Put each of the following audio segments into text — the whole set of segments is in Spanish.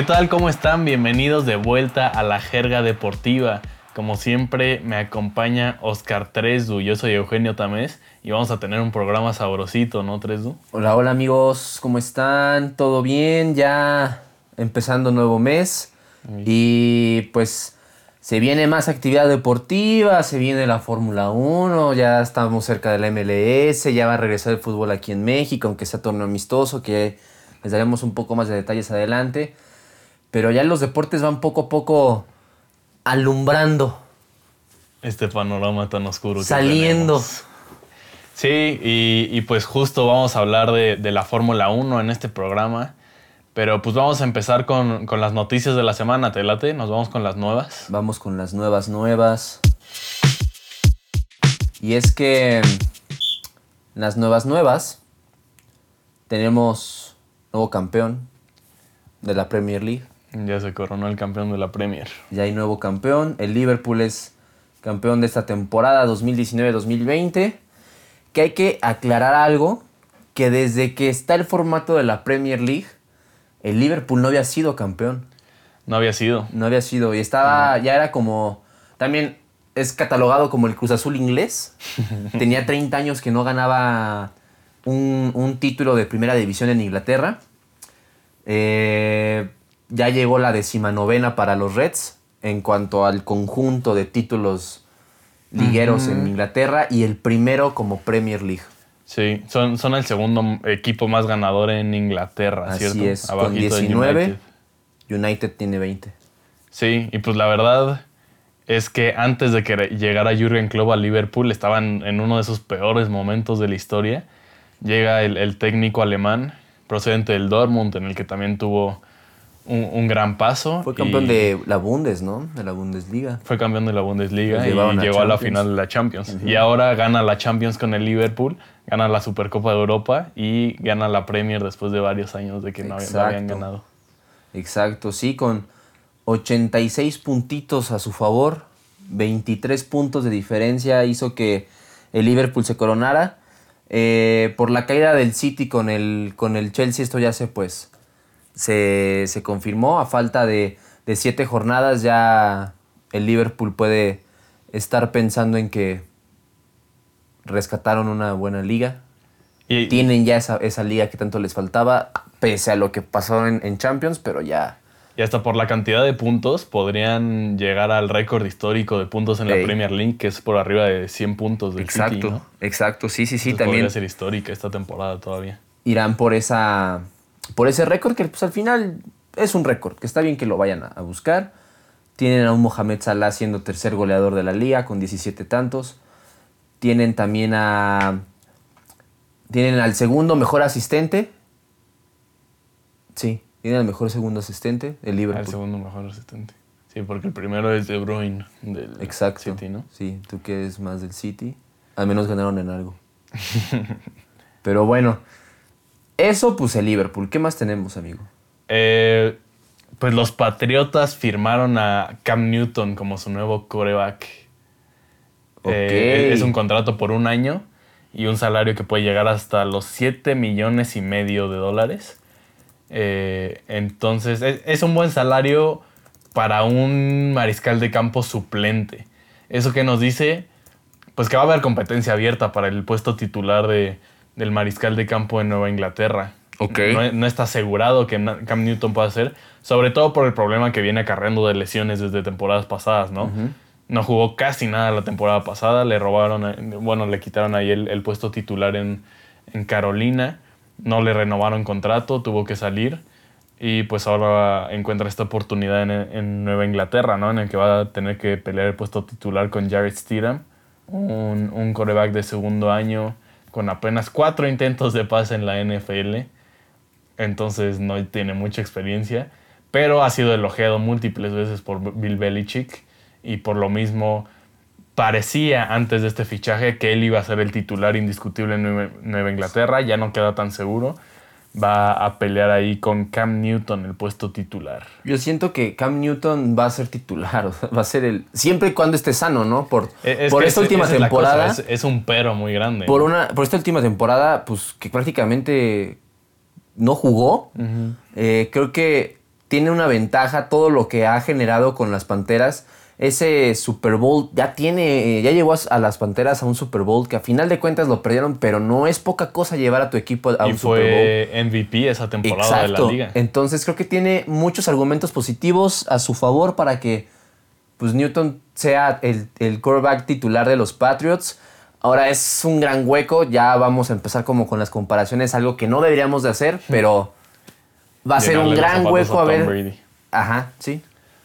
¿Qué tal? ¿Cómo están? Bienvenidos de vuelta a la jerga deportiva. Como siempre me acompaña Oscar Tresdu, yo soy Eugenio Tamés y vamos a tener un programa sabrosito, ¿no Tresdu? Hola, hola amigos, ¿cómo están? ¿Todo bien? Ya empezando nuevo mes y pues se viene más actividad deportiva, se viene la Fórmula 1, ya estamos cerca de la MLS, ya va a regresar el fútbol aquí en México, aunque sea torneo amistoso, que les daremos un poco más de detalles adelante. Pero ya los deportes van poco a poco alumbrando. Este panorama tan oscuro. Saliendo. Que. Sí, y, y, pues justo vamos a hablar de, de la Fórmula 1 en este programa. Pero pues vamos a empezar con, con, las noticias de la semana, ¿te late? Nos vamos con las nuevas. Vamos con las nuevas nuevas. Y es que las nuevas nuevas tenemos nuevo campeón de la Premier League. Ya se coronó el campeón de la Premier. Ya hay nuevo campeón. El Liverpool es campeón de esta temporada 2019-2020. Que hay que aclarar algo, que desde que está el formato de la Premier League, el Liverpool no había sido campeón. No había sido. No había sido. Y estaba, no. ya era como, también es catalogado como el Cruz Azul inglés. Tenía 30 años que no ganaba un, un título de primera división en Inglaterra. Eh, ya llegó la decimanovena para los Reds en cuanto al conjunto de títulos ligueros uh -huh. en Inglaterra y el primero como Premier League. Sí, son, son el segundo equipo más ganador en Inglaterra, Así ¿cierto? es, con 19, United. United. tiene 20. Sí, y pues la verdad es que antes de que llegara Jürgen Klopp a Liverpool estaban en uno de sus peores momentos de la historia. Llega el, el técnico alemán procedente del Dortmund, en el que también tuvo un, un, gran paso. Fue campeón de la Bundes, ¿no? De la Bundesliga. Fue campeón de la Bundesliga y llegó a, a, la final de la Champions. Uh -huh. Y ahora gana la Champions con el Liverpool, gana la Supercopa de Europa y gana la Premier después de varios años de que no, no habían ganado. Exacto, sí, con 86 puntitos a su favor, 23 puntos de diferencia hizo que el Liverpool se coronara. Eh, por la caída del City con el, con el Chelsea, esto ya se pues se, se confirmó. A falta de, de, siete jornadas ya el Liverpool puede estar pensando en que rescataron una buena liga. Y, Tienen ya esa, esa, liga que tanto les faltaba, pese a lo que pasó en, en Champions, pero ya... Y hasta por la cantidad de puntos podrían llegar al récord histórico de puntos en la Premier League, que es por arriba de 100 puntos del exacto, City, ¿no? Exacto, sí, sí, sí, Entonces también. Podría ser histórica esta temporada todavía. Irán por esa por ese récord que pues al final es un récord, que está bien que lo vayan a, a, buscar. Tienen a un Mohamed Salah siendo tercer goleador de la liga con 17 tantos. Tienen también a tienen al segundo mejor asistente. Sí, tienen al mejor segundo asistente, el Liverpool. Al segundo mejor asistente. Sí, porque el primero es De Bruyne del Exacto. City, ¿no? Sí, tú que eres más del City. Al menos ganaron en algo. Pero bueno, eso, pues el Liverpool. ¿Qué más tenemos, amigo? Eh, pues los Patriotas firmaron a Cam Newton como su nuevo coreback. Okay. Eh, es un contrato por un año y un salario que puede llegar hasta los 7 millones y medio de dólares. Eh, entonces, es, es, un buen salario para un mariscal de campo suplente. Eso que nos dice, pues que va a haber competencia abierta para el puesto titular de, del mariscal de campo en Nueva Inglaterra. Okay. No, no, está asegurado que Cam Newton pueda hacer, sobre todo por el problema que viene acarreando de lesiones desde temporadas pasadas, ¿no? Uh -huh. No jugó casi nada la temporada pasada, le robaron, bueno, le quitaron ahí el, el puesto titular en, en, Carolina, no le renovaron contrato, tuvo que salir y pues ahora encuentra esta oportunidad en, en Nueva Inglaterra, ¿no? En el que va a tener que pelear el puesto titular con Jared Steedham, un, un coreback de segundo año con apenas cuatro intentos de pase en la NFL entonces no tiene mucha experiencia, pero ha sido elogiado múltiples veces por Bill Belichick y por lo mismo parecía antes de este fichaje que él iba a ser el titular indiscutible en Nueva Inglaterra, ya no queda tan seguro. Va a pelear ahí con Cam Newton el puesto titular. Yo siento que Cam Newton va a ser titular, o sea, va a ser el. Siempre y cuando esté sano, ¿no? Por, es por esta es, última temporada. Es, es, un pero muy grande. Por, una, por esta última temporada, pues que prácticamente no jugó. Uh -huh. eh, creo que tiene una ventaja, todo lo que ha generado con las Panteras. Ese Super Bowl ya tiene, ya llevó a las Panteras a un Super Bowl que a final de cuentas lo perdieron, pero no es poca cosa llevar a tu equipo a y un Super Bowl. MVP esa temporada de la liga. Entonces creo que tiene muchos argumentos positivos a su favor para que pues, Newton sea el, el quarterback titular de los Patriots. Ahora es un gran hueco, ya vamos a empezar como con las comparaciones, algo que no deberíamos de hacer, pero va a ser un gran hueco a ver. Brady. Ajá, sí.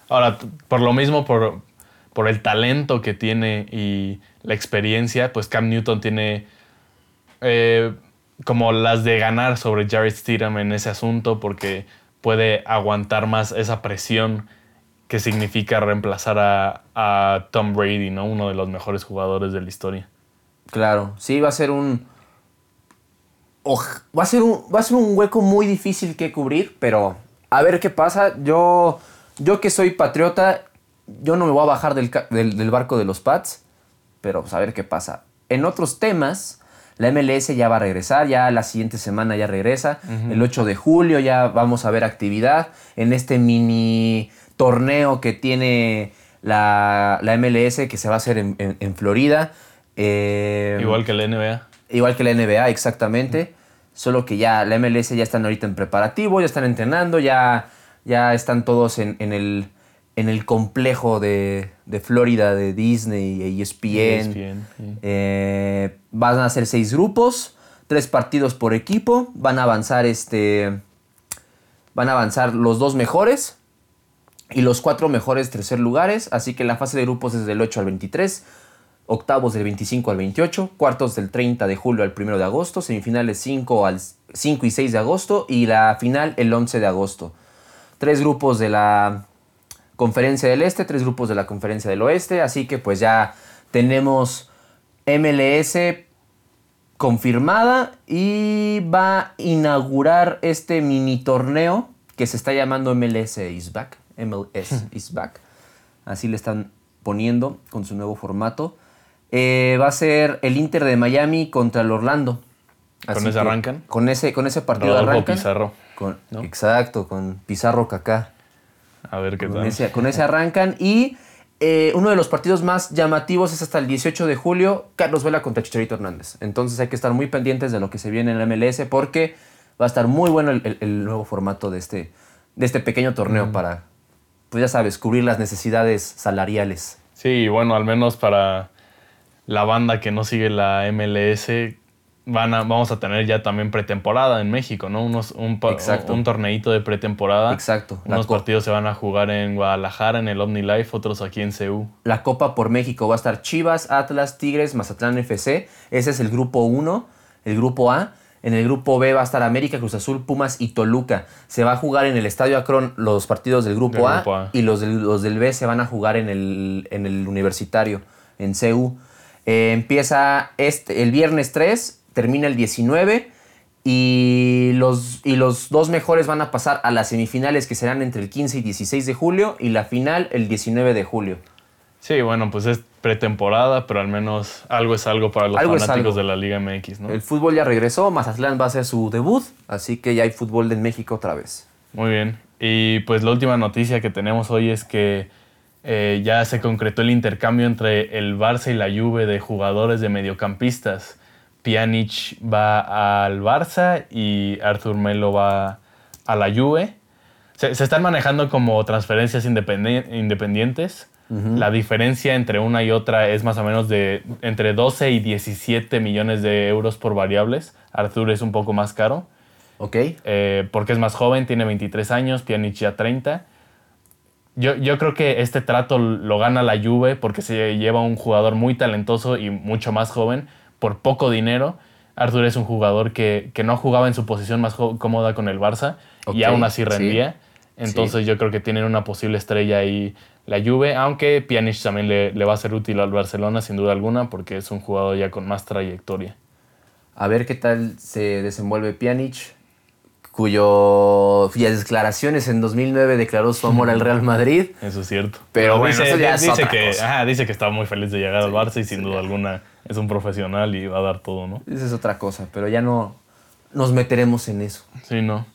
Ahora, por lo mismo, por, por el talento que tiene y la experiencia, pues Cam Newton tiene eh, como las de ganar sobre Jared Stidham en ese asunto porque puede aguantar más esa presión que significa reemplazar a, a Tom Brady, ¿no? Uno de los mejores jugadores de la historia. Claro, sí, va a ser un. va, a ser un va a ser un hueco muy difícil que cubrir, pero a ver qué pasa. Yo, yo que soy patriota, yo no me voy a bajar del, del- del barco de los Pats, pero pues, a ver qué pasa. En otros temas, la MLS ya va a regresar, ya la siguiente semana ya regresa. El 8 de julio ya vamos a ver actividad en este mini torneo que tiene la, la MLS que se va a hacer en, en- en Florida. Eh, Igual que la NBA. Igual que la NBA, exactamente. Solo que ya la MLS ya están ahorita en preparativo, ya están entrenando, ya, ya están todos en, en el, en el complejo de, de Florida de Disney e ESPN. ESPN, sí. Eh, van a ser seis grupos, tres partidos por equipo. Van a avanzar este. Van a avanzar los dos mejores y los cuatro mejores tercer lugares. Así que la fase de grupos es del 8 al 23, octavos del 25 al 28, cuartos del 30 de julio al 1 de agosto, semifinales 5, al, 5 y 6 de agosto y la final el 11 de agosto. Tres grupos de la conferencia del este, tres grupos de la conferencia del oeste. Así que pues ya tenemos MLS confirmada y va a inaugurar este mini torneo que se está llamando MLS is back. MLS is back. Así le están poniendo con su nuevo formato. Eh, va a ser el Inter de Miami contra el Orlando. ¿Con ese arrancan? Con ese, con ese partido Rodolfo arrancan. Pizarro. Con- ¿no? Exacto, con Pizarro Kaká. A ver qué Con tal. ese, con ese arrancan. Y eh, uno de los partidos más llamativos es hasta el 18 de julio, Carlos Vela contra Chicharito Hernández. Entonces hay que estar muy pendientes de lo que se viene en la MLS porque va a estar muy bueno el, el- el nuevo formato de este, de este pequeño torneo para, pues ya sabes, cubrir las necesidades salariales. Sí, bueno, al menos para la banda que no sigue la MLS, van a, vamos a tener ya también pretemporada en México, ¿no? Unos, un, Exacto. un torneito de pretemporada. Exacto. Unos partidos se van a jugar en Guadalajara, en el OmniLife, otros aquí en CEU. La Copa por México va a estar Chivas, Atlas, Tigres, Mazatlán FC. Ese es el grupo 1, el grupo A. En el grupo B va a estar América, Cruz Azul, Pumas y Toluca. Se va a jugar en el Estadio Akron los partidos del grupo, Del a, grupo A. y los del, los del B se van a jugar en el, en el universitario, en CU. Eh, empieza este, el viernes 3, termina el 19 y los, y los dos mejores van a pasar a las semifinales que serán entre el 15 y 16 de julio y la final el 19 de julio. Sí, bueno, pues es pretemporada, pero al menos algo es algo para los Algo fanáticos de la Liga MX, ¿no? El fútbol ya regresó, Mazatlán va a hacer su debut, así que ya hay fútbol en México otra vez. Muy bien. Y pues la última noticia que tenemos hoy es que eh, ya se concretó el intercambio entre el Barça y la Juve de jugadores de mediocampistas. Pjanic va al Barça y Arthur Melo va a la Juve. Se, se están manejando como transferencias independi- independientes. La diferencia entre una y otra es más o menos de entre 12 y 17 millones de euros por variables. Arthur es un poco más caro. ¿Ok? Eh, porque es más joven, tiene 23 años, Pjanic ya 30. Yo, yo creo que este trato lo gana la Juve porque se lleva un jugador muy talentoso y mucho más joven por poco dinero. Arthur es un jugador que, que no jugaba en su posición más cómoda con el Barça y aún así sí. rendía. Entonces yo creo que tienen una posible estrella ahí la Juve, aunque Pjanic también le, le va a ser útil al Barcelona sin duda alguna porque es un jugador ya con más trayectoria. A ver qué tal se desenvuelve Pjanic, cuyas declaraciones en 2009 declaró su amor al Real Madrid. Eso es cierto. Pero bueno, dice, eso ya es otra que, cosa. ajá, dice que está muy feliz de llegar al Barça y sin duda alguna es un profesional y va a dar todo, ¿no? Esa es otra cosa, pero ya no nos meteremos en eso. Sí, no.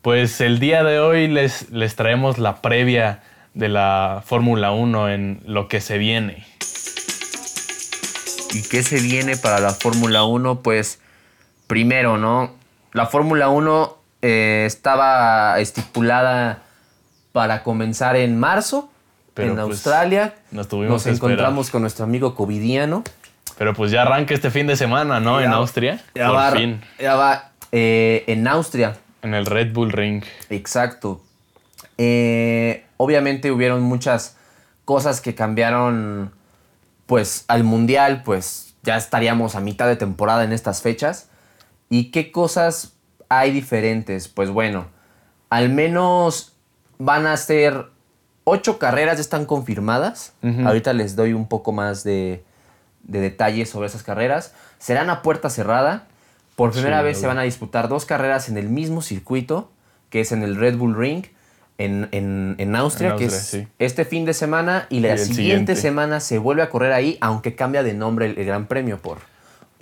Pues el día de hoy les, les traemos la previa de la Fórmula 1 en lo que se viene. ¿Y qué se viene para la Fórmula 1? Pues primero, ¿no? La Fórmula 1 eh, estaba estipulada para comenzar en marzo Pero, en pues, Australia. nos tuvimos Nos que encontramos con nuestro amigo covidiano. Pero pues ya arranca este fin de semana, ¿no? en Austria. Ya Por va, fin. ya va eh, en Austria. En el Red Bull Ring. Exacto. Eh, obviamente hubieron muchas cosas que cambiaron, pues al mundial, pues ya estaríamos a mitad de temporada en estas fechas. ¿Y qué cosas hay diferentes? Pues bueno, al menos van a ser ocho carreras, ya están confirmadas. Ahorita les doy un poco más de, de detalles sobre esas carreras. Serán a puerta cerrada. Por primera Sí, vez se van a disputar dos carreras en el mismo circuito, que es en el Red Bull Ring, en, en- en Austria, En que es sí. este fin de semana, y la Y siguiente, siguiente. semana se vuelve a correr ahí, aunque cambia de nombre el, el Gran Premio por...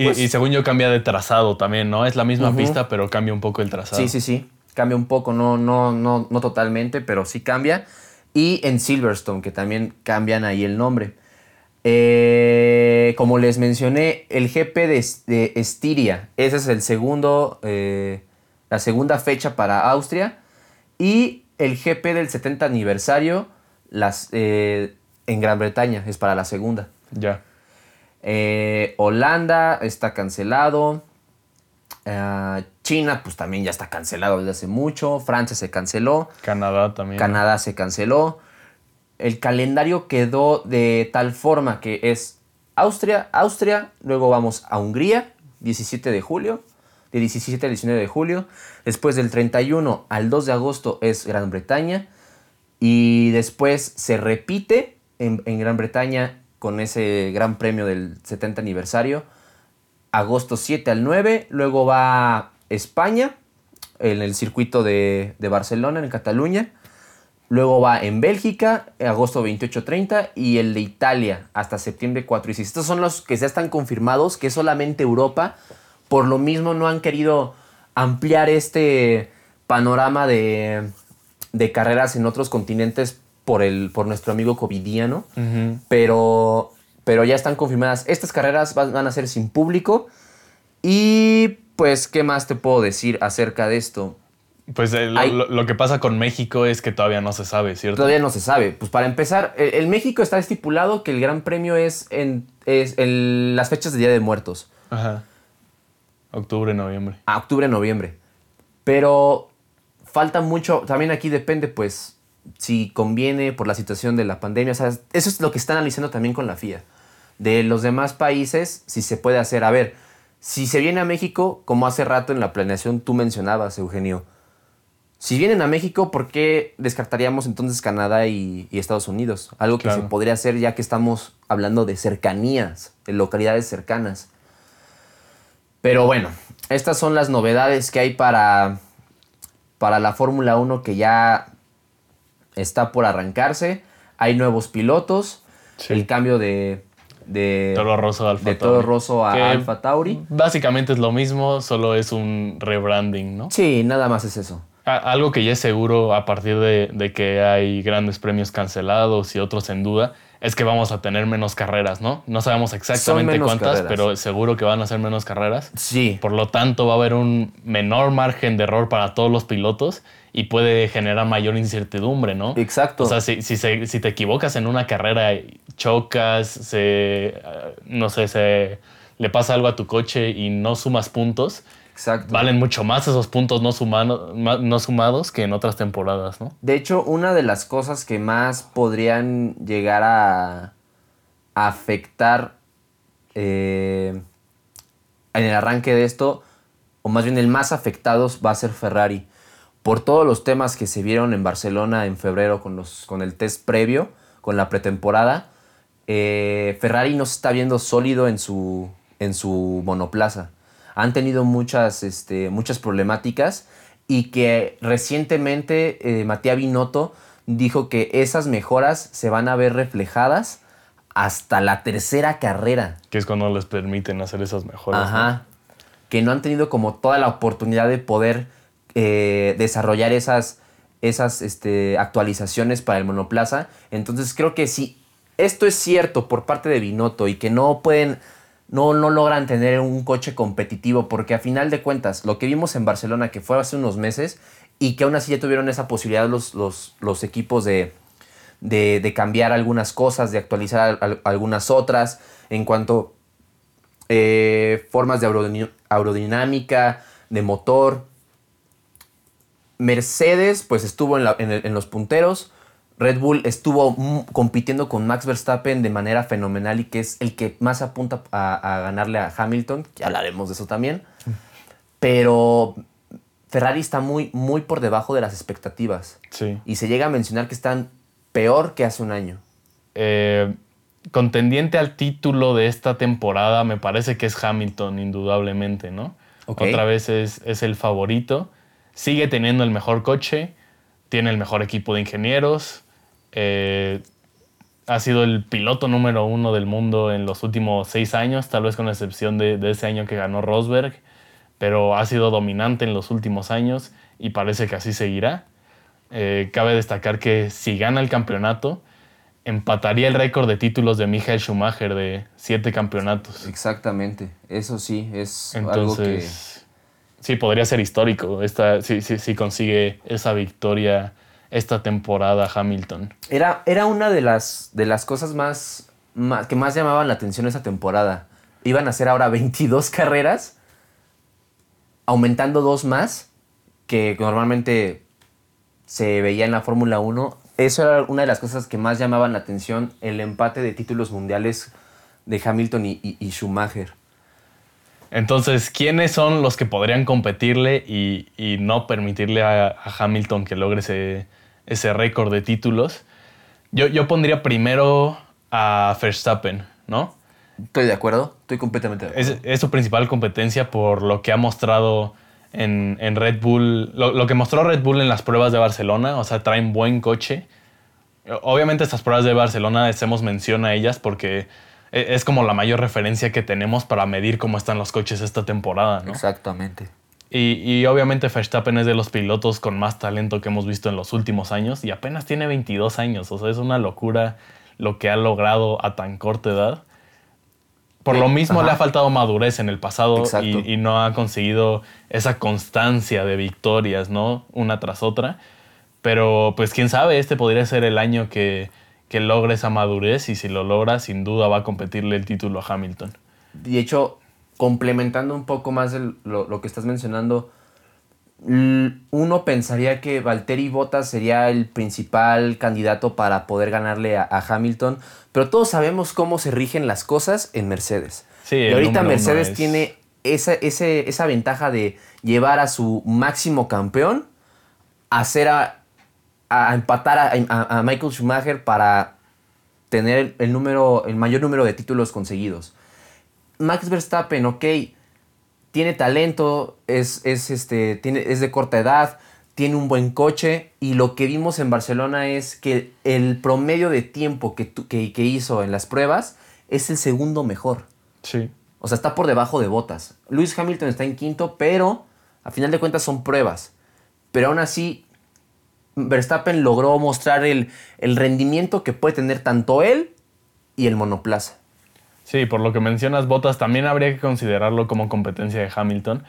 Y, Pues- y según yo cambia de trazado también, ¿no? Es la misma pista, pero cambia un poco el trazado. Sí, sí, sí. Cambia un poco, no, no, no, no totalmente, pero sí cambia. Y en Silverstone, que también cambian ahí el nombre. Eh, como les mencioné, el GP de, de Estiria, ese es el segundo, eh, la segunda fecha para Austria. Y el GP del 70 aniversario las, eh, en Gran Bretaña, es para la segunda. Ya. Eh, Holanda está cancelado. Ah, China, pues también ya está cancelado desde hace mucho. Francia se canceló. Canadá también. Canadá se canceló. El calendario quedó de tal forma que es Austria, Austria, luego vamos a Hungría, 17 de julio, de 17 al 19 de julio. Después del 31 al 2 de agosto es Gran Bretaña. Y después se repite en, en Gran Bretaña con ese gran premio del 70 aniversario. Agosto 7 al 9. Luego va España en el circuito de, de Barcelona, en Cataluña. Luego va en Bélgica, agosto 28-30. Y el de Italia hasta septiembre 4 y 6. Estos son los que ya están confirmados, que es solamente Europa. Por lo mismo no han querido ampliar este panorama de, de carreras en otros continentes por, el, por nuestro amigo covidiano. Pero, pero ya están confirmadas. Estas carreras van, a ser sin público. Y pues, ¿qué más te puedo decir acerca de esto? Pues eh, lo, Hay- lo- lo que pasa con México es que todavía no se sabe, ¿cierto? Todavía no se sabe. Pues para empezar, el, el México está estipulado que el Gran Premio es en, es en las fechas de Día de Muertos. Ajá. Octubre, noviembre. a octubre, noviembre. Pero falta mucho, también aquí depende pues si conviene por la situación de la pandemia. O sea, eso es lo que está analizando también con la FIA. De los demás países, si se puede hacer. A ver, si se viene a México, como hace rato en la planeación tú mencionabas, Eugenio. Si vienen a México, ¿por qué descartaríamos entonces Canadá y, y Estados Unidos? Algo que se podría hacer ya que estamos hablando de cercanías, de localidades cercanas. Pero bueno, estas son las novedades que hay para, para la Fórmula 1 que ya está por arrancarse. Hay nuevos pilotos. Sí. El cambio de, de, Toro Rosso, Alfa de Toro Rosso a Que Alfa Tauri. Básicamente es lo mismo, solo es un rebranding, ¿no? Sí, nada más es eso. A- Algo que ya es seguro a partir de, de que hay grandes premios cancelados y otros en duda, es que vamos a tener menos carreras, ¿no? No sabemos exactamente cuántas, carreras. pero seguro que van a ser menos carreras. Sí. Por lo tanto, va a haber un menor margen de error para todos los pilotos y puede generar mayor incertidumbre, ¿no? Exacto. O sea, si, si, se- si te equivocas en una carrera, chocas, se, eh, no sé, se le pasa algo a tu coche y no sumas puntos, Exacto. valen mucho más esos puntos no, sumano- ma- no sumados que en otras temporadas, ¿no? De hecho, una de las cosas que más podrían llegar a, afectar eh, en el arranque de esto, o más bien el más afectados, va a ser Ferrari. Por todos los temas que se vieron en Barcelona en febrero con, los, con el test previo, con la pretemporada, eh, Ferrari no se está viendo sólido en su, en su monoplaza. Han tenido muchas, este, muchas problemáticas y que recientemente eh, Matías Binotto dijo que esas mejoras se van a ver reflejadas hasta la tercera carrera. Que es cuando les permiten hacer esas mejoras. ¿no? Ajá. Que no han tenido como toda la oportunidad de poder eh, desarrollar esas, esas este, actualizaciones para el monoplaza. Entonces creo que si esto es cierto por parte de Binotto y que no pueden, no, no logran tener un coche competitivo, porque a final de cuentas, lo que vimos en Barcelona, que fue hace unos meses, y que aún así ya tuvieron esa posibilidad los, los, equipos de, de, cambiar algunas cosas, de actualizar algunas otras, en cuanto eh, formas de aerodinámica, de motor. Mercedes, pues estuvo en, los punteros. Red Bull estuvo compitiendo con Max Verstappen de manera fenomenal y que es el que más apunta a, ganarle a Hamilton. Hablaremos de eso también. Pero Ferrari está muy, muy por debajo de las expectativas. Sí. Y se llega a mencionar que están peor que hace un año. Eh, contendiente al título de esta temporada me parece que es Hamilton, indudablemente, ¿no? Otra vez es, el favorito. Sigue teniendo el mejor coche, tiene el mejor equipo de ingenieros, eh, ha sido el piloto número uno del mundo en los últimos seis años, tal vez con excepción de, ese año que ganó Rosberg, pero ha sido dominante en los últimos años y parece que así seguirá. Eh, cabe destacar que si gana el campeonato, empataría el récord de títulos de Michael Schumacher de siete campeonatos. Exactamente, eso sí, es algo que... Sí, podría ser histórico esta, si, si, consigue esa victoria esta temporada Hamilton. Era, era una de las, de las cosas más, más, que más llamaban la atención esa temporada. Iban a ser ahora 22 carreras, aumentando dos más, que normalmente se veía en la Fórmula 1 eso era una de las cosas que más llamaban la atención, el empate de títulos mundiales de Hamilton y, Schumacher. Entonces, ¿quiénes son los que podrían competirle y, no permitirle a, Hamilton que logre ese, ese récord de títulos? Yo, yo pondría primero a Verstappen, ¿no? Estoy de acuerdo, estoy completamente de acuerdo. Es, es su principal competencia por lo que ha mostrado en, Red Bull, lo, que mostró Red Bull en las pruebas de Barcelona, o sea, traen buen coche. Obviamente estas pruebas de Barcelona hacemos mención a ellas porque e, es como la mayor referencia que tenemos para medir cómo están los coches esta temporada, ¿no? Exactamente. Y, y, obviamente Verstappen es de los pilotos con más talento que hemos visto en los últimos años y apenas tiene 22 años, o sea, es una locura lo que ha logrado a tan corta edad. Por lo mismo le ha faltado madurez en el pasado y, no ha conseguido esa constancia de victorias, ¿no? Una tras otra. Pero pues quién sabe, este podría ser el año que, logre esa madurez y si lo logra, sin duda va a competirle el título a Hamilton. De hecho, complementando un poco más lo, lo, que estás mencionando, uno pensaría que Valtteri Bottas sería el principal candidato para poder ganarle a, Hamilton, pero todos sabemos cómo se rigen las cosas en Mercedes. y ahorita Mercedes tiene esa, esa, ventaja de llevar a su máximo campeón a hacer a, empatar a, Michael Schumacher para tener el, número, el mayor número de títulos conseguidos. Max Verstappen, ok, tiene talento, es, este, tiene, es de corta edad, tiene un buen coche y lo que vimos en Barcelona es que el promedio de tiempo que, que, hizo en las pruebas es el segundo mejor. Sí. O sea, está por debajo de botas. Lewis Hamilton está en quinto, pero a final de cuentas son pruebas. Pero aún así, Verstappen logró mostrar el, el rendimiento que puede tener tanto él y el monoplaza. Sí, por lo que mencionas Botas, también habría que considerarlo como competencia de Hamilton,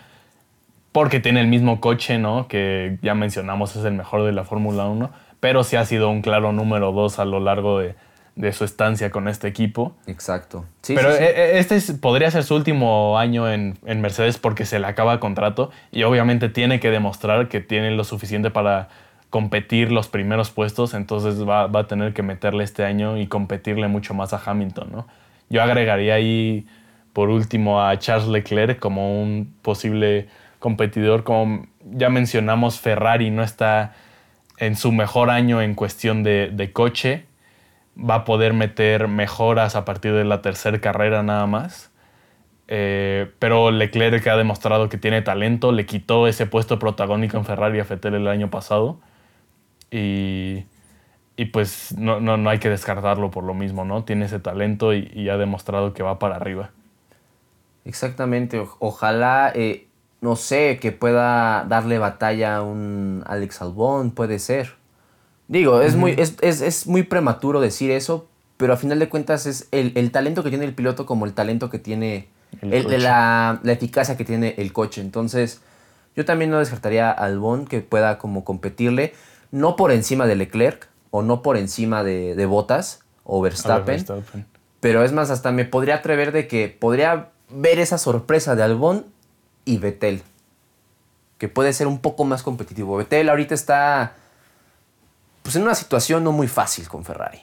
porque tiene el mismo coche, ¿no? Que ya mencionamos es el mejor de la Fórmula 1, pero sí ha sido un claro número 2 a lo largo de, su estancia con este equipo. Exacto. pero e, e, este podría ser su último año en, Mercedes porque se le acaba contrato y obviamente tiene que demostrar que tiene lo suficiente para competir los primeros puestos, entonces va, va, a tener que meterle este año y competirle mucho más a Hamilton, ¿no? Yo agregaría ahí, por último, a Charles Leclerc como un posible competidor. Como ya mencionamos, Ferrari no está en su mejor año en cuestión de, coche. Va a poder meter mejoras a partir de la tercera carrera nada más. Eh, pero Leclerc ha demostrado que tiene talento, le quitó ese puesto protagónico en Ferrari a Fettel el año pasado. Y y pues no, no, hay que descartarlo por lo mismo, ¿no? Tiene ese talento y, ha demostrado que va para arriba. Exactamente, ojalá, eh, no sé, que pueda darle batalla a un Alex Albon, puede ser. Digo, es, muy, es, es, es, muy prematuro decir eso, pero a final de cuentas es el, el talento que tiene el piloto como el talento que tiene, el, la, la, eficacia que tiene el coche. Entonces, yo también no descartaría a Albon que pueda como competirle, no por encima de Leclerc o no por encima de, de Bottas o Verstappen, Verstappen, pero es más, hasta me podría atrever de que podría ver esa sorpresa de Albon y Vettel, que puede ser un poco más competitivo. Vettel ahorita está pues en una situación no muy fácil con Ferrari.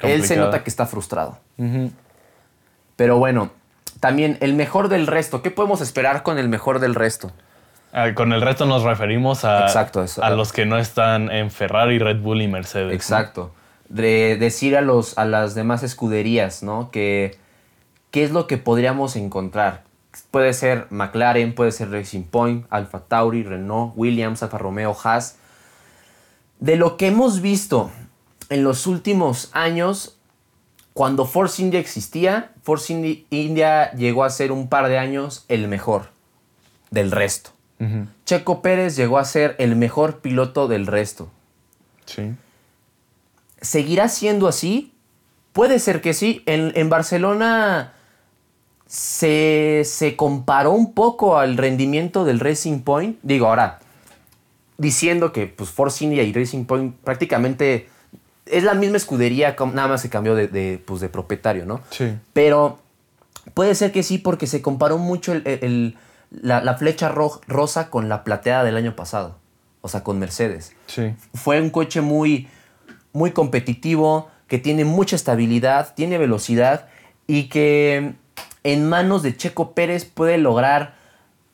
Él se nota que está frustrado. Pero bueno, también el mejor del resto. ¿Qué podemos esperar con el mejor del resto? Ah, con el resto nos referimos a, a los que no están en Ferrari, Red Bull y Mercedes. Exacto. De decir a, los, a las demás escuderías, ¿no? Que qué es lo que podríamos encontrar. Puede ser McLaren, puede ser Racing Point, Alfa Tauri, Renault, Williams, Alfa Romeo, Haas de lo que hemos visto en los últimos años, cuando Force India existía, Force India llegó a ser un par de años el mejor del resto. Checo Pérez llegó a ser el mejor piloto del resto. Sí. ¿Seguirá siendo así? Puede ser que sí. En, Barcelona se, se, comparó un poco al rendimiento del Racing Point. Digo, ahora, diciendo que pues, Force India y Racing Point prácticamente es la misma escudería, nada más se cambió de, pues, de propietario, ¿no? Sí. Pero puede ser que sí, porque se comparó mucho la, flecha rosa con la plateada del año pasado. O sea, con Mercedes. Sí. Fue un coche muy, muy competitivo, que tiene mucha estabilidad, tiene velocidad y que en manos de Checo Pérez puede lograr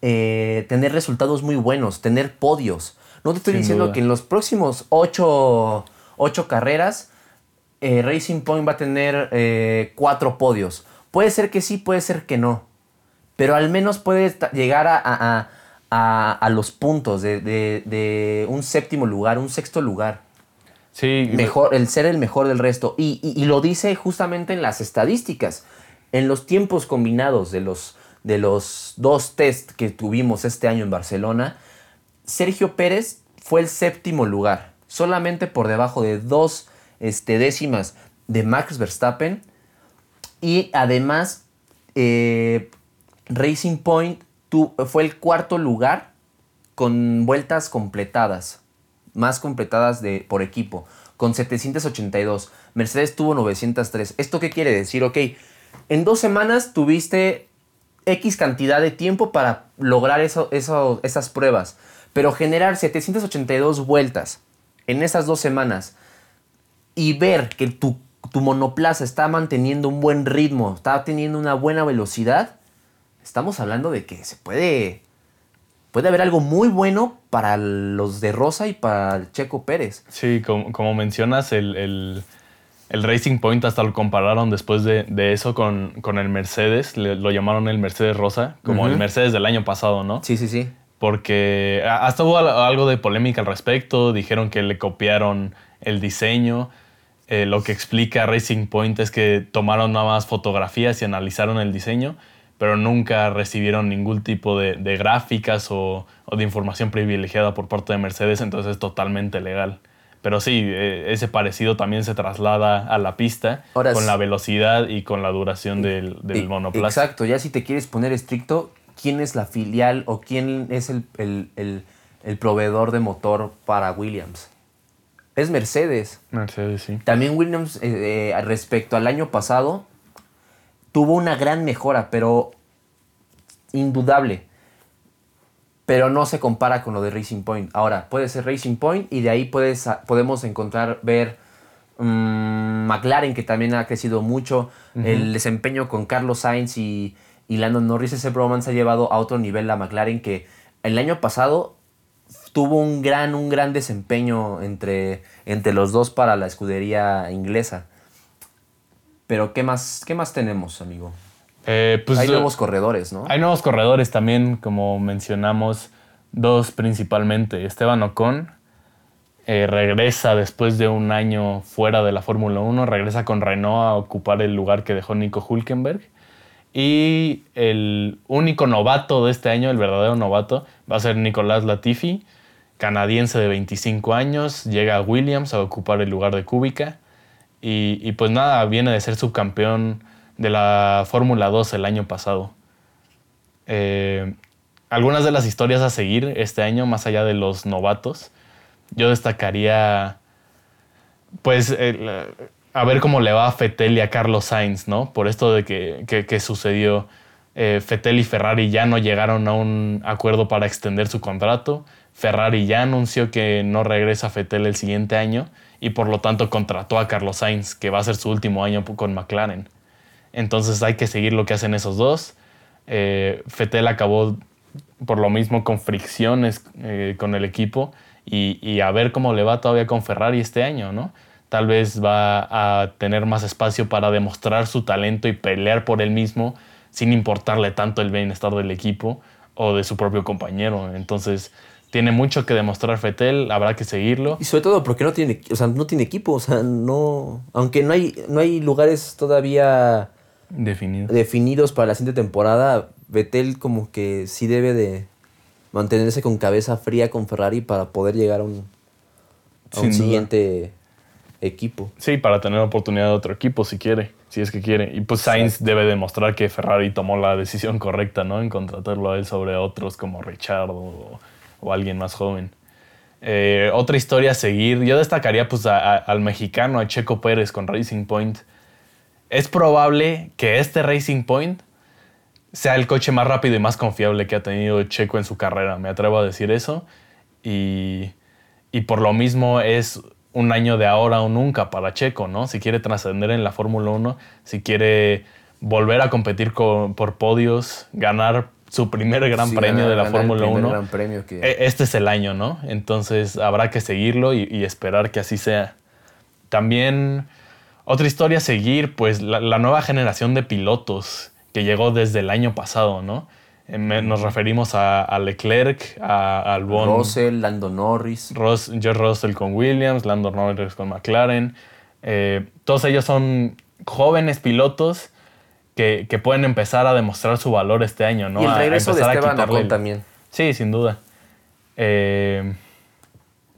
eh, tener resultados muy buenos, tener podios. No te estoy diciendo que en los próximos ocho, carreras eh, Racing Point va a tener eh, cuatro podios. Puede ser que sí, puede ser que no. Pero al menos puede llegar a, los puntos de, un séptimo lugar, un sexto lugar. Sí. Mejor, el ser el mejor del resto. Y, y, lo dice justamente en las estadísticas. En los tiempos combinados de los, de los dos test que tuvimos este año en Barcelona, Sergio Pérez fue el séptimo lugar, solamente por debajo de dos este, décimas de Max Verstappen. Y además, eh, Racing Point fue el cuarto lugar con vueltas completadas, más completadas de, por equipo, con 782. Mercedes tuvo 903. ¿Esto qué quiere decir? Ok, en dos semanas tuviste X cantidad de tiempo para lograr eso, esas pruebas. Pero generar 782 vueltas en esas dos semanas y ver que tu, monoplaza está manteniendo un buen ritmo, está teniendo una buena velocidad, estamos hablando de que se puede, puede haber algo muy bueno para los de Rosa y para el Checo Pérez. Sí, como, mencionas, el, Racing Point hasta lo compararon después de, eso con, con, el Mercedes, lo llamaron el Mercedes Rosa, como el Mercedes del año pasado, ¿no? Sí, sí, sí porque hasta hubo algo de polémica al respecto, dijeron que le copiaron el diseño. Eh, lo que explica Racing Point es que tomaron nada más fotografías y analizaron el diseño, pero nunca recibieron ningún tipo de, gráficas o, de información privilegiada por parte de Mercedes, entonces es totalmente legal. Pero sí, eh, ese parecido también se traslada a la pista con la velocidad y con la duración del, del monoplaza. Exacto, ya si te quieres poner estricto, quién es la filial o quién es el, proveedor de motor para Williams. Es Mercedes. Mercedes, sí. También Williams, eh, eh, respecto al año pasado, tuvo una gran mejora, pero indudable. Pero no se compara con lo de Racing Point. Ahora, puede ser Racing Point y de ahí puedes, podemos encontrar, ver mm, McLaren, que también ha crecido mucho. El desempeño con Carlos Sainz y y Landon Norris, ese bromance ha llevado a otro nivel a McLaren que el año pasado tuvo un gran, un gran desempeño entre, entre los dos para la escudería inglesa. Pero ¿qué más, qué más tenemos, amigo? Eh, pues, hay nuevos corredores, ¿no? Hay nuevos corredores también, como mencionamos, dos principalmente. Esteban Ocon eh, regresa después de un año fuera de la Fórmula 1, regresa con Renault a ocupar el lugar que dejó Nico Hulkenberg. Y el único novato de este año, el verdadero novato, va a ser Nicolás Latifi, canadiense de 25 años, llega a Williams a ocupar el lugar de Kubica. Y, pues nada, viene de ser subcampeón de la Fórmula 2 el año pasado. Eh, algunas de las historias a seguir este año, más allá de los novatos, yo destacaría, pues, a ver cómo le va a Fettel y a Carlos Sainz, ¿no? Por esto de que, sucedió. Eh, Fettel y Ferrari ya no llegaron a un acuerdo para extender su contrato. Ferrari ya anunció que no regresa a Fettel el siguiente año y por lo tanto contrató a Carlos Sainz, que va a ser su último año con McLaren. Entonces hay que seguir lo que hacen esos dos. Eh, Fettel acabó por lo mismo con fricciones eh, con el equipo y, y, a ver cómo le va todavía con Ferrari este año, ¿no? tal vez va a tener más espacio para demostrar su talento y pelear por él mismo sin importarle tanto el bienestar del equipo o de su propio compañero. Entonces, tiene mucho que demostrar Fetel, habrá que seguirlo. Y sobre todo porque no tiene, o sea, no tiene equipo, o sea, no, aunque no hay, no hay lugares todavía definidos. definidos para la siguiente temporada, Vettel como que sí debe de mantenerse con cabeza fría con Ferrari para poder llegar a un, a un siguiente equipo. Sí, para tener oportunidad de otro equipo si quiere, si es que quiere. Y pues Sainz debe demostrar que Ferrari tomó la decisión correcta, ¿no? En contratarlo a él sobre otros como Richard o, alguien más joven. Eh, otra historia a seguir, yo destacaría pues al mexicano, a Checo Pérez con Racing Point. Es probable que este Racing Point sea el coche más rápido y más confiable que ha tenido Checo en su carrera, me atrevo a decir eso. Y, y por lo mismo es un año de ahora o nunca para Checo, ¿no? Si quiere trascender en la Fórmula 1, si quiere volver a competir por podios, ganar su primer gran premio de la Fórmula 1. E, este es el año, ¿no? Entonces habrá que seguirlo y, esperar que así sea. También otra historia a seguir, pues la, la, nueva generación de pilotos que llegó desde el año pasado, ¿no? Nos referimos a, Leclerc, a, Albon. Russell, Lando Norris. Ross, George Russell con Williams, Lando Norris con McLaren. Eh, todos ellos son jóvenes pilotos que, pueden empezar a demostrar su valor este año, ¿no? Y el regreso de Esteban Ocon también. Sí, sin duda. Eh,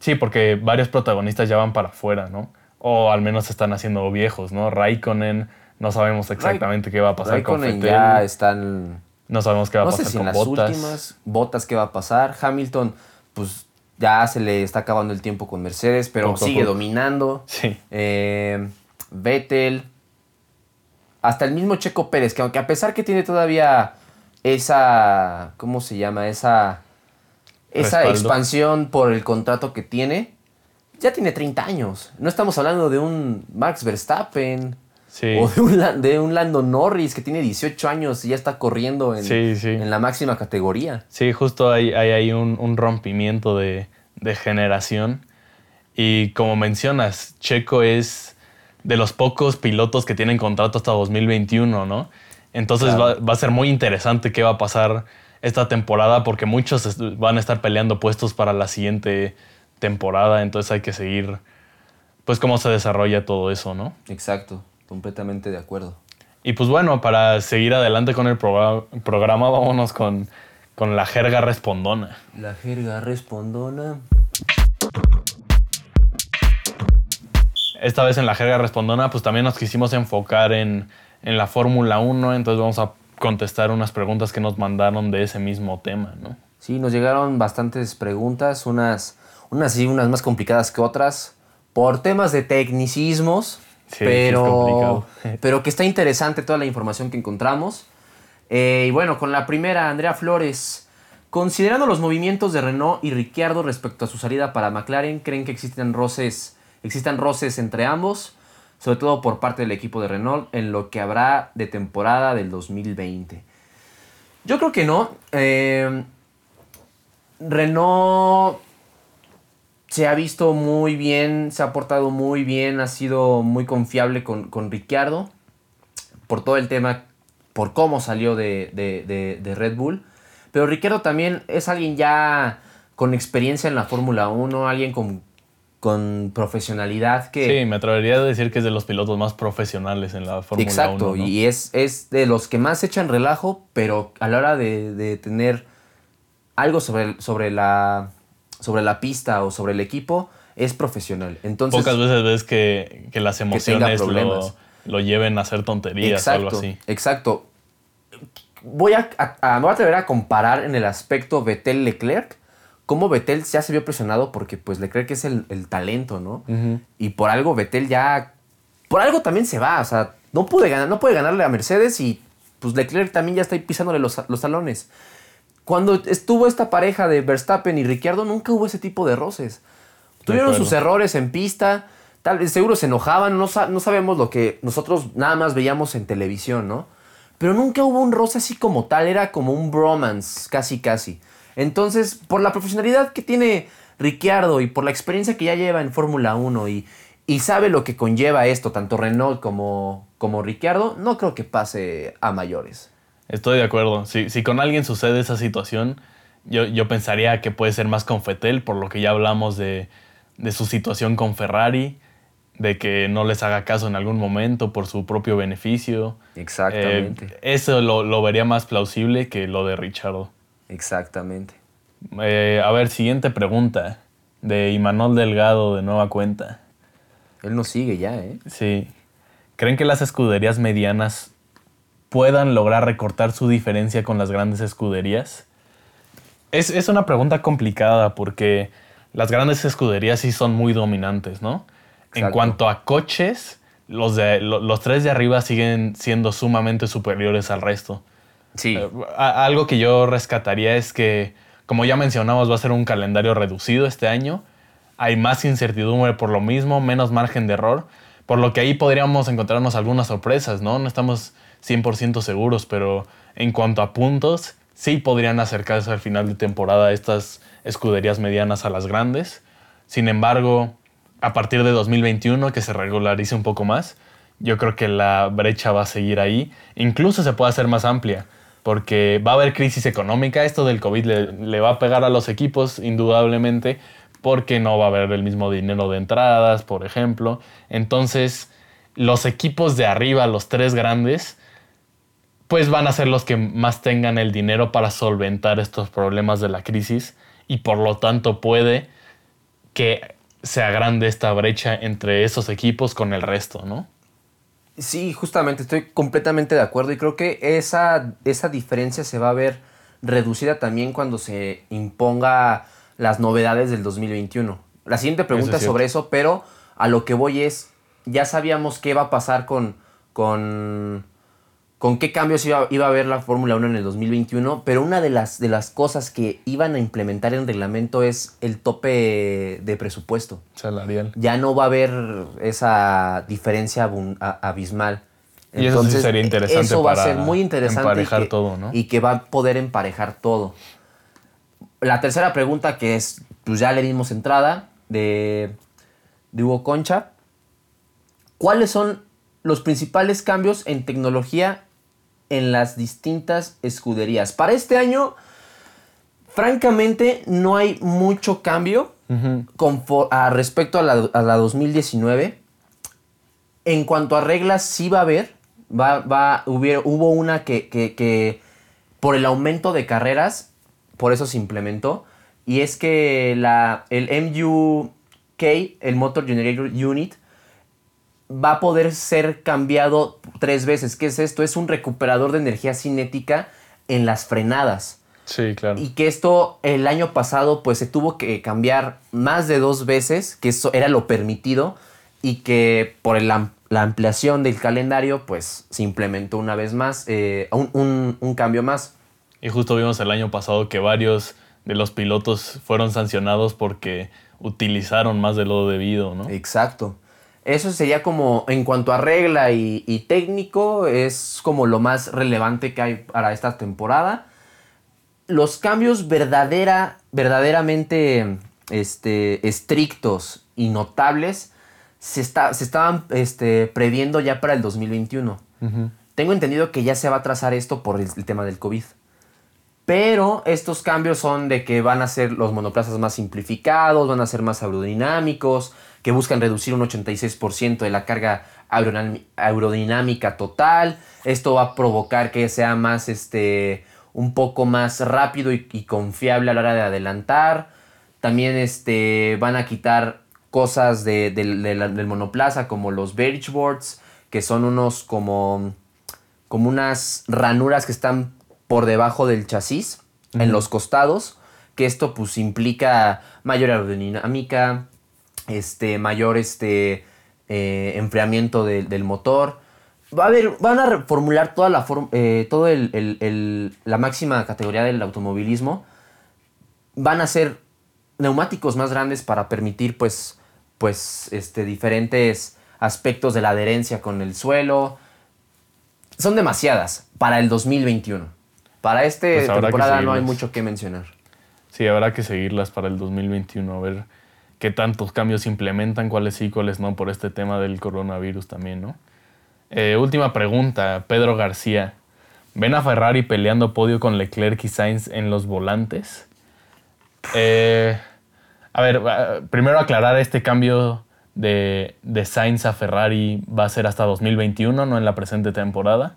sí, porque varios protagonistas ya van para afuera, ¿no? O al menos están haciendo viejos, ¿no? Raikkonen, no sabemos exactamente qué va a pasar con Raikkonen ya están no sabemos qué va a pasar no sé si en las últimas botas qué va a pasar. Hamilton, pues ya se le está acabando el tiempo con Mercedes, pero sigue dominando. Sí. Eh, Vettel. Hasta el mismo Checo Pérez, que aunque a pesar que tiene todavía esa. ¿Cómo se llama? Esa. Esa expansión por el contrato que tiene. Ya tiene 30 años. No estamos hablando de un Max Verstappen o de un, de un, Lando Norris que tiene 18 años y ya está corriendo en, en la máxima categoría. Sí, justo hay, hay un, rompimiento de, generación. Y como mencionas, Checo es de los pocos pilotos que tienen contrato hasta 2021, ¿no? Entonces va, va, a ser muy interesante qué va a pasar esta temporada porque muchos van a estar peleando puestos para la siguiente temporada. Entonces hay que seguir, pues, cómo se desarrolla todo eso, ¿no? Exacto. Completamente de acuerdo. Y pues bueno, para seguir adelante con el programa, vámonos con, con la jerga respondona. La jerga respondona. Esta vez en la jerga respondona, pues también nos quisimos enfocar en, en la Fórmula 1, entonces vamos a contestar unas preguntas que nos mandaron de ese mismo tema, ¿no? Sí, nos llegaron bastantes preguntas, unas, unas sí, unas más complicadas que otras, por temas de tecnicismos pero, pero que está interesante toda la información que encontramos. Eh, y bueno, con la primera, Andrea Flores. Considerando los movimientos de Renault y Ricciardo respecto a su salida para McLaren, ¿creen que existen roces, existan roces entre ambos? Sobre todo por parte del equipo de Renault en lo que habrá de temporada del 2020. Yo creo que no. Eh, Renault se ha visto muy bien, se ha portado muy bien, ha sido muy confiable con, con Ricciardo por todo el tema, por cómo salió de, Red Bull. Pero Ricciardo también es alguien ya con experiencia en la Fórmula 1, alguien con con profesionalidad que... Sí, me atrevería a decir que es de los pilotos más profesionales en la Fórmula 1. Exacto, ¿no? y es, es de los que más echan relajo, pero a la hora de, de tener algo sobre, sobre, la, sobre la pista o sobre el equipo, es profesional. Entonces, Pocas veces ves que, que las emociones lo, lo lleven a hacer tonterías o algo así. Exacto. Voy a, a- a- me voy a atrever a comparar en el aspecto Vettel-Leclerc. Cómo Vettel ya se vio presionado porque pues Leclerc es el, el talento, ¿no? Y por algo Vettel ya... Por algo también se va. O sea, no, pude ganar, no puede ganarle a Mercedes y pues Leclerc también ya está ahí pisándole los, los talones. Cuando estuvo esta pareja de Verstappen y Ricciardo, nunca hubo ese tipo de roces. Tuvieron sus errores en pista, tal vez seguro se enojaban, no, no sabemos lo que nosotros nada más veíamos en televisión, ¿no? Pero nunca hubo un roce así como tal, era como un bromance, casi casi. Entonces, por la profesionalidad que tiene Ricciardo y por la experiencia que ya lleva en Fórmula 1 y, y sabe lo que conlleva esto, tanto Renault como, como Ricciardo, no creo que pase a mayores. Estoy de acuerdo. Si, si con alguien sucede esa situación, yo, yo pensaría que puede ser más con Fettel, por lo que ya hablamos de, de su situación con Ferrari, de que no les haga caso en algún momento por su propio beneficio. Exactamente. Eh, eso lo, lo vería más plausible que lo de Richardo. Exactamente. Eh, a ver, siguiente pregunta. De Imanol Delgado, de nueva cuenta. Él nos sigue ya, ¿eh? Sí. ¿Creen que las escuderías medianas puedan lograr recortar su diferencia con las grandes escuderías? Es, es una pregunta complicada porque las grandes escuderías sí son muy dominantes, ¿no? En cuanto a coches, los, de, lo- los tres de arriba siguen siendo sumamente superiores al resto. Sí. Eh, algo que yo rescataría es que, como ya mencionamos, va a ser un calendario reducido este año. Hay más incertidumbre por lo mismo, menos margen de error, por lo que ahí podríamos encontrarnos algunas sorpresas, ¿no? No estamos 100% seguros, pero en cuanto a puntos, sí podrían acercarse al final de temporada estas escuderías medianas a las grandes. Sin embargo, a partir de 2021, que se regularice un poco más, yo creo que la brecha va a seguir ahí. Incluso se puede hacer más amplia, porque va a haber crisis económica. Esto del COVID le, va a pegar a los equipos, indudablemente, porque no va a haber el mismo dinero de entradas, por ejemplo. Entonces, los equipos de arriba, los tres grandes, pues van a ser los que más tengan el dinero para solventar estos problemas de la crisis y por lo tanto puede que se agrande esta brecha entre esos equipos con el resto, ¿no? Sí, justamente, estoy completamente de acuerdo y creo que esa, esa diferencia se va a ver reducida también cuando se imponga las novedades del 2021. La siguiente pregunta Eso es es sobre eso, pero a lo que voy es, ya sabíamos qué va a pasar con, con, con qué cambios iba, iba a haber la Fórmula 1 en el 2021, pero una de las, de las cosas que iban a implementar en reglamento es el tope de presupuesto Salarial. ya no va a haber esa diferencia a- abismal. Y eso sí sería interesante Eso va a para ser muy interesante. emparejar y que, todo, ¿no? Y que va a poder emparejar todo. La tercera pregunta, que es, pues ya le dimos entrada, de, de Hugo Concha. ¿Cuáles son los principales cambios en tecnología en las distintas escuderías? Para este año, francamente, no hay mucho cambio a respecto a la, a la 2019. En cuanto a reglas, sí va a haber. Va, va, hubiera- hubo una que, que- que por el aumento de carreras, por eso se implementó. Y es que la, el MUK, el Motor Generator Unit, va a poder ser cambiado tres veces. ¿Qué es esto? Es un recuperador de energía cinética en las frenadas. Sí, claro. Y que esto el año pasado pues se tuvo que cambiar más de dos veces, que eso era lo permitido, y que por la ampliación del calendario pues se implementó una vez más, eh, un, un- un cambio más. Y justo vimos el año pasado que varios de los pilotos fueron sancionados porque utilizaron más de lo debido, ¿no? Exacto. Eso sería como, en cuanto a regla y, y técnico, es como lo más relevante que hay para esta temporada. Los cambios verdadera, verdaderamente este, estrictos y notables se, está, se estaban este, previendo ya para el 2021. Ujú. Tengo entendido que ya se va a trazar esto por el, el tema del COVID. Pero estos cambios son de que van a ser los monoplazas más simplificados, van a ser más aerodinámicos, que buscan reducir un 86% de la carga aerodinámica total. Esto va a provocar que sea más, este, un poco más rápido y, confiable a la hora de adelantar. También este, van a quitar cosas del monoplaza como los beige boards, que son unos como, como unas ranuras que están por debajo del chasis, en los costados, que esto pues implica mayor aerodinámica, este, mayor este, eh, enfriamiento del motor. Va a haber, van a reformular toda la eh, todo el, la máxima categoría del automovilismo. Van a ser neumáticos más grandes para permitir pues, pues este, diferentes aspectos de la adherencia con el suelo. Son demasiadas para el 2021. Para esta pues temporada no hay mucho que mencionar. Sí, habrá que seguirlas para el 2021, a ver qué tantos cambios implementan, cuáles sí, cuáles no, por este tema del coronavirus también, ¿no? Eh, última pregunta, Pedro García. ¿Ven a Ferrari peleando podio con Leclerc y Sainz en los volantes? Eh, a ver, primero aclarar este cambio de, de, Sainz a Ferrari va a ser hasta 2021, no en la presente temporada.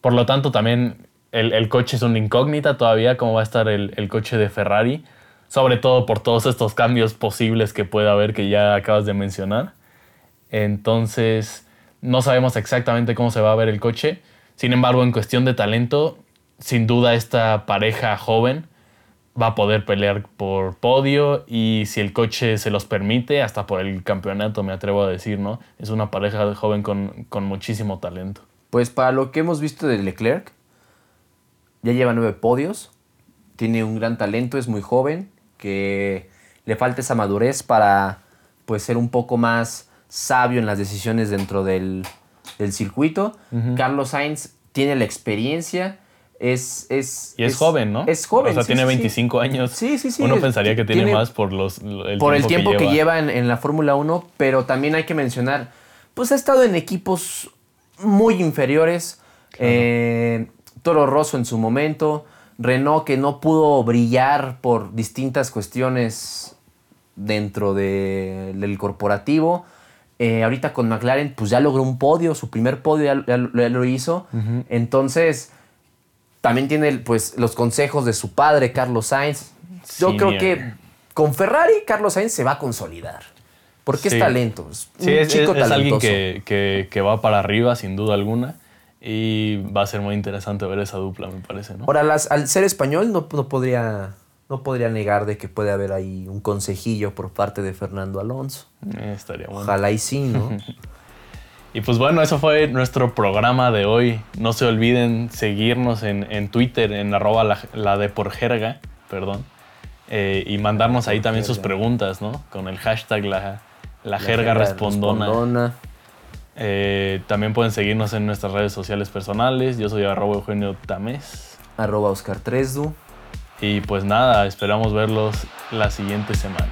Por lo tanto, también el, coche es una incógnita todavía, cómo va a estar el, el coche de Ferrari sobre todo por todos estos cambios posibles que puede haber que ya acabas de mencionar. Entonces, no sabemos exactamente cómo se va a ver el coche. Sin embargo, en cuestión de talento, sin duda esta pareja joven va a poder pelear por podio y si el coche se los permite, hasta por el campeonato, me atrevo a decir, ¿no? Es una pareja joven con, con muchísimo talento. Pues para lo que hemos visto de Leclerc, ya lleva nueve podios, tiene un gran talento, es muy joven, que le falta esa madurez para pues, ser un poco más sabio en las decisiones dentro del, circuito. Carlos Sainz tiene la experiencia. Es, es, y es, joven, ¿no? Es joven. O sea, tiene 25 años. Sí, sí, sí. Uno pensaría que tiene, más por los el por el tiempo que lleva, en, la Fórmula 1, pero también hay que mencionar, pues ha estado en equipos muy inferiores. Eh, Toro Rosso en su momento. Renault que no pudo brillar por distintas cuestiones dentro del corporativo. Eh, ahorita con McLaren, pues ya logró un podio, su primer podio ya, lo hizo. Entonces, también tiene pues, los consejos de su padre, Carlos Sainz. Yo creo que con Ferrari, Carlos Sainz se va a consolidar. Porque es talento. Es sí, es, chico es, alguien que, que va para arriba, sin duda alguna. Y va a ser muy interesante ver esa dupla, me parece, ¿no? Ahora, al ser español, no, podría, no podría negar de que puede haber ahí un consejillo por parte de Fernando Alonso. Eh, estaría bueno. Ojalá y sí, ¿no? y pues bueno, eso fue nuestro programa de hoy. No se olviden seguirnos en, Twitter, en arroba la, de por jerga, perdón. Eh, y mandarnos ahí también sus preguntas, ¿no? Con el hashtag la, la, jerga, respondona. Eh, también pueden seguirnos en nuestras redes sociales personales. Yo soy arroba Eugenio Tamés. Arroba Oscar Tresdu. Y pues nada, esperamos verlos la siguiente semana.